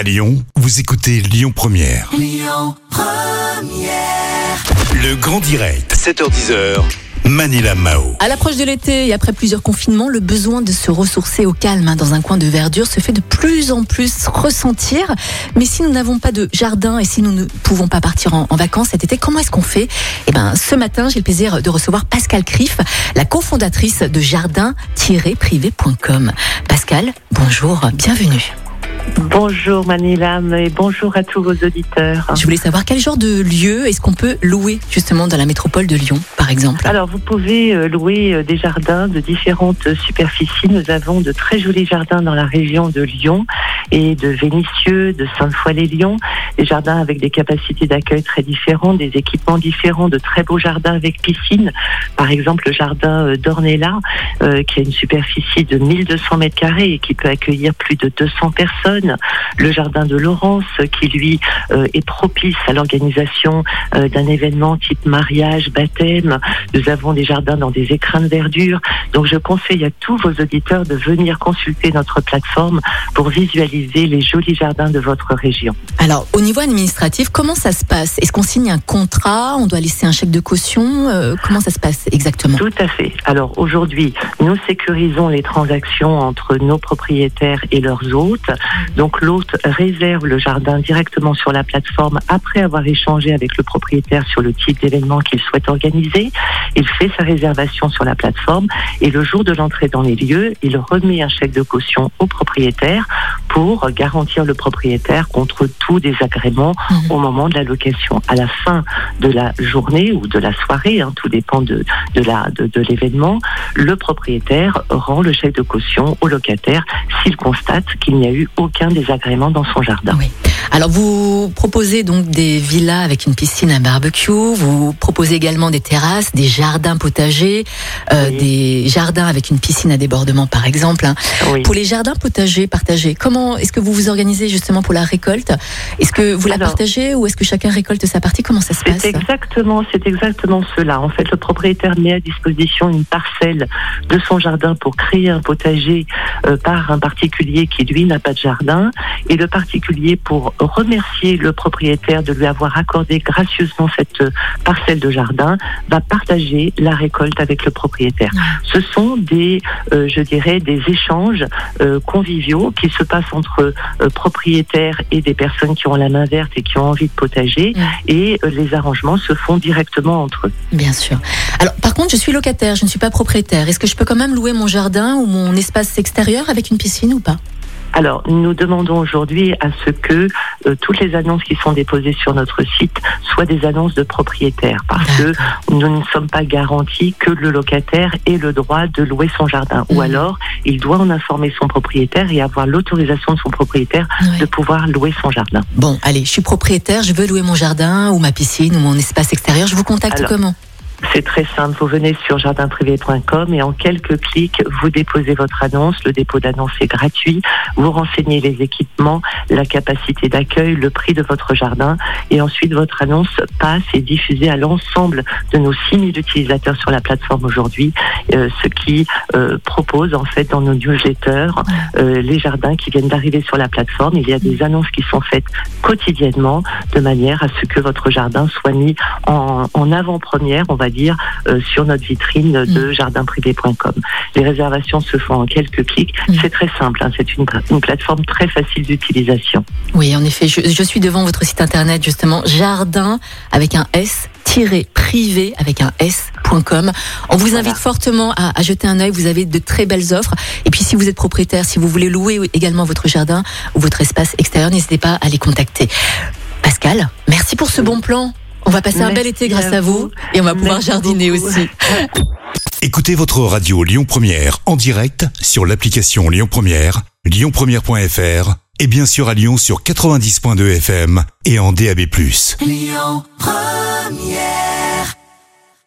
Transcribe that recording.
À Lyon, vous écoutez Lyon Première. Le grand direct, 7h10h. Manila Mao. À l'approche de l'été et après plusieurs confinements, le besoin de se ressourcer au calme hein, dans un coin de verdure se fait de plus en plus ressentir. Mais si nous n'avons pas de jardin et si nous ne pouvons pas partir en, en vacances cet été, comment est-ce qu'on fait? Eh ben, ce matin, j'ai le plaisir de recevoir Pascal Criff, la cofondatrice de jardin-privé.com. Pascal, bonjour, bienvenue. Bonjour Manilam et bonjour à tous vos auditeurs. Je voulais savoir quel genre de lieu est-ce qu'on peut louer justement dans la métropole de Lyon, par exemple? Alors vous pouvez euh, louer euh, des jardins de différentes superficies. Nous avons de très jolis jardins dans la région de Lyon et de Vénissieux, de Sainte-Foy-les-Lyons, des jardins avec des capacités d'accueil très différentes, des équipements différents, de très beaux jardins avec piscine. Par exemple le jardin euh, d'Ornella euh, qui a une superficie de 1200 mètres carrés et qui peut accueillir plus de 200 personnes. Le jardin de Laurence qui lui euh, est propice à l'organisation d'un événement type mariage, baptême. Nous avons des jardins dans des écrins de verdure. Donc je conseille à tous vos auditeurs de venir consulter notre plateforme pour visualiser les jolis jardins de votre région. Alors, au niveau administratif, comment ça se passe? Est-ce qu'on signe un contrat? On doit laisser un chèque de caution? Euh, Comment ça se passe exactement? Tout à fait. Alors aujourd'hui, nous sécurisons les transactions entre nos propriétaires et leurs hôtes. Donc l'hôte réserve le jardin directement sur la plateforme après avoir échangé avec le propriétaire sur le type d'événement qu'il souhaite organiser. Il fait sa réservation sur la plateforme et le jour de l'entrée dans les lieux, il remet un chèque de caution au propriétaire pour garantir le propriétaire contre tout désagrément Mhm. au moment de la location. À la fin de la journée ou de la soirée, hein, tout dépend de, de la de, de l'événement, le propriétaire rend le chèque de caution au locataire s'il constate qu'il n'y a eu aucun désagrément dans son jardin. Oui. Alors vous proposez donc des villas avec une piscine à barbecue, vous proposez également des terrasses, des jardins potagers, euh, Oui. des jardins avec une piscine à débordement par exemple. hein. Oui. Pour les jardins potagers partagés, comment est-ce que vous vous organisez justement pour la récolte? Est-ce que vous la Alors- partagez ou est-ce que chacun récolte sa partie? Comment ça se passe? C'est exactement, c'est exactement cela. En fait, le propriétaire met à disposition une parcelle de son jardin pour créer un potager euh, par un particulier qui lui n'a pas de jardin, et le particulier pour remercier le propriétaire de lui avoir accordé gracieusement cette euh, parcelle de jardin va partager la récolte avec le propriétaire. Ce sont des, euh, je dirais, des échanges euh, conviviaux qui se passent entre euh, propriétaires et des personnes qui ont la main verte et qui ont envie de potager et les arrangements se font directement entre eux. Bien sûr. Alors par contre, je suis locataire, je ne suis pas propriétaire. Est-ce que je peux quand même louer mon jardin ou mon espace extérieur avec une piscine ou pas? Alors, nous demandons aujourd'hui à ce que euh, toutes les annonces qui sont déposées sur notre site soient des annonces de propriétaires, parce que nous ne sommes pas garantis que le locataire ait le droit de louer son jardin, ou Mhm. alors il doit en informer son propriétaire et avoir l'autorisation de son propriétaire Ouais. de pouvoir louer son jardin. Bon, allez, je suis propriétaire, je veux louer mon jardin ou ma piscine ou mon espace extérieur. Je vous contacte Alors, comment? C'est très simple, vous venez sur jardinprivé.com et en quelques clics, vous déposez votre annonce. Le dépôt d'annonce est gratuit. Vous renseignez les équipements, la capacité d'accueil, le prix de votre jardin et ensuite votre annonce passe et diffusée à l'ensemble de nos 6000 utilisateurs sur la plateforme aujourd'hui, euh, ce qui euh, propose en fait dans nos newsletters euh, les jardins qui viennent d'arriver sur la plateforme. Il y a des annonces qui sont faites quotidiennement de manière à ce que votre jardin soit mis en, en avant-première, on va dire, euh, sur notre vitrine de jardinprivé.com. Les réservations se font en quelques clics. Mm. C'est très simple, hein, c'est une, une plateforme très facile d'utilisation. Oui, en effet, je, je suis devant votre site internet justement, jardin avec un S privé avec un s.com. On vous invite fortement à, à jeter un œil, vous avez de très belles offres. Et puis si vous êtes propriétaire, si vous voulez louer également votre jardin ou votre espace extérieur, n'hésitez pas à les contacter. Pascal, merci pour ce bon plan. On va passer un bel été grâce à à vous vous. et on va pouvoir Merci jardiner beaucoup. aussi. Écoutez votre radio Lyon Première en direct sur l'application Lyon Première, lyonpremière.fr et bien sûr à Lyon sur 90.2 FM et en DAB+. Lyon Première